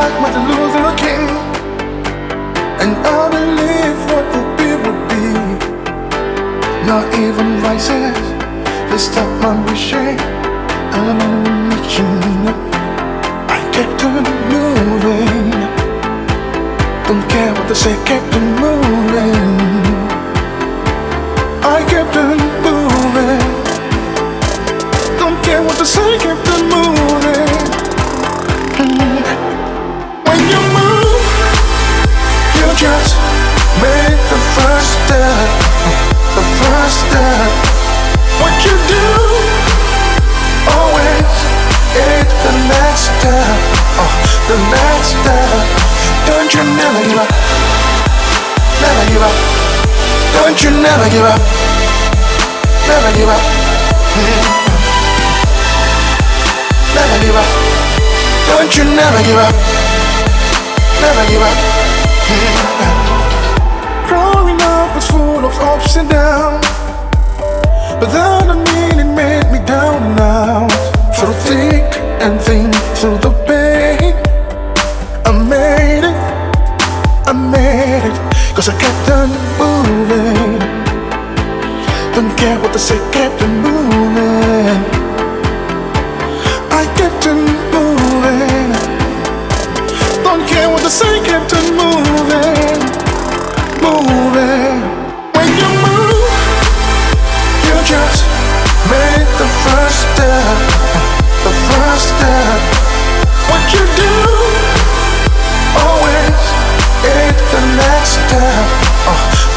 I had a like Luther King, and I believe what would be would be. Not even voices, they stop my wishing. I'm reaching. I kept on moving. Don't care what they say, kept on moving. I kept on moving. Don't care what they say, kept you do, always is the next step. Oh, the next step. Don't you never give up. Never give up. Don't you never give up. Never give up. Never give up. Don't you never give up. Never give up. Growing up was full of ups and downs. But that don't mean made me down and out. Through thick and thin, through the pain, I made it. I made it. Cause I kept on moving. Don't care what they say, kept on moving. I kept on moving. Don't care what they say, kept on moving.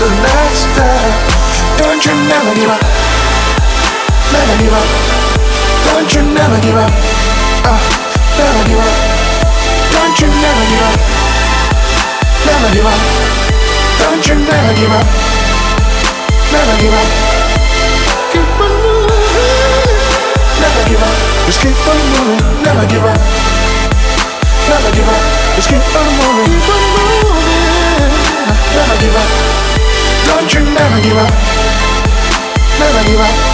The step. Don't you never give up. Never give up. Don't you never give up. Uh, never give up. Don't you never give up. Never give up. Don't you never give up. Never give up. Keep on moving. Never give up. Just keep on moving. Never give up. Never give up. Just keep on moving. Keep on moving. Never give up. Don't you never give up. Never give up.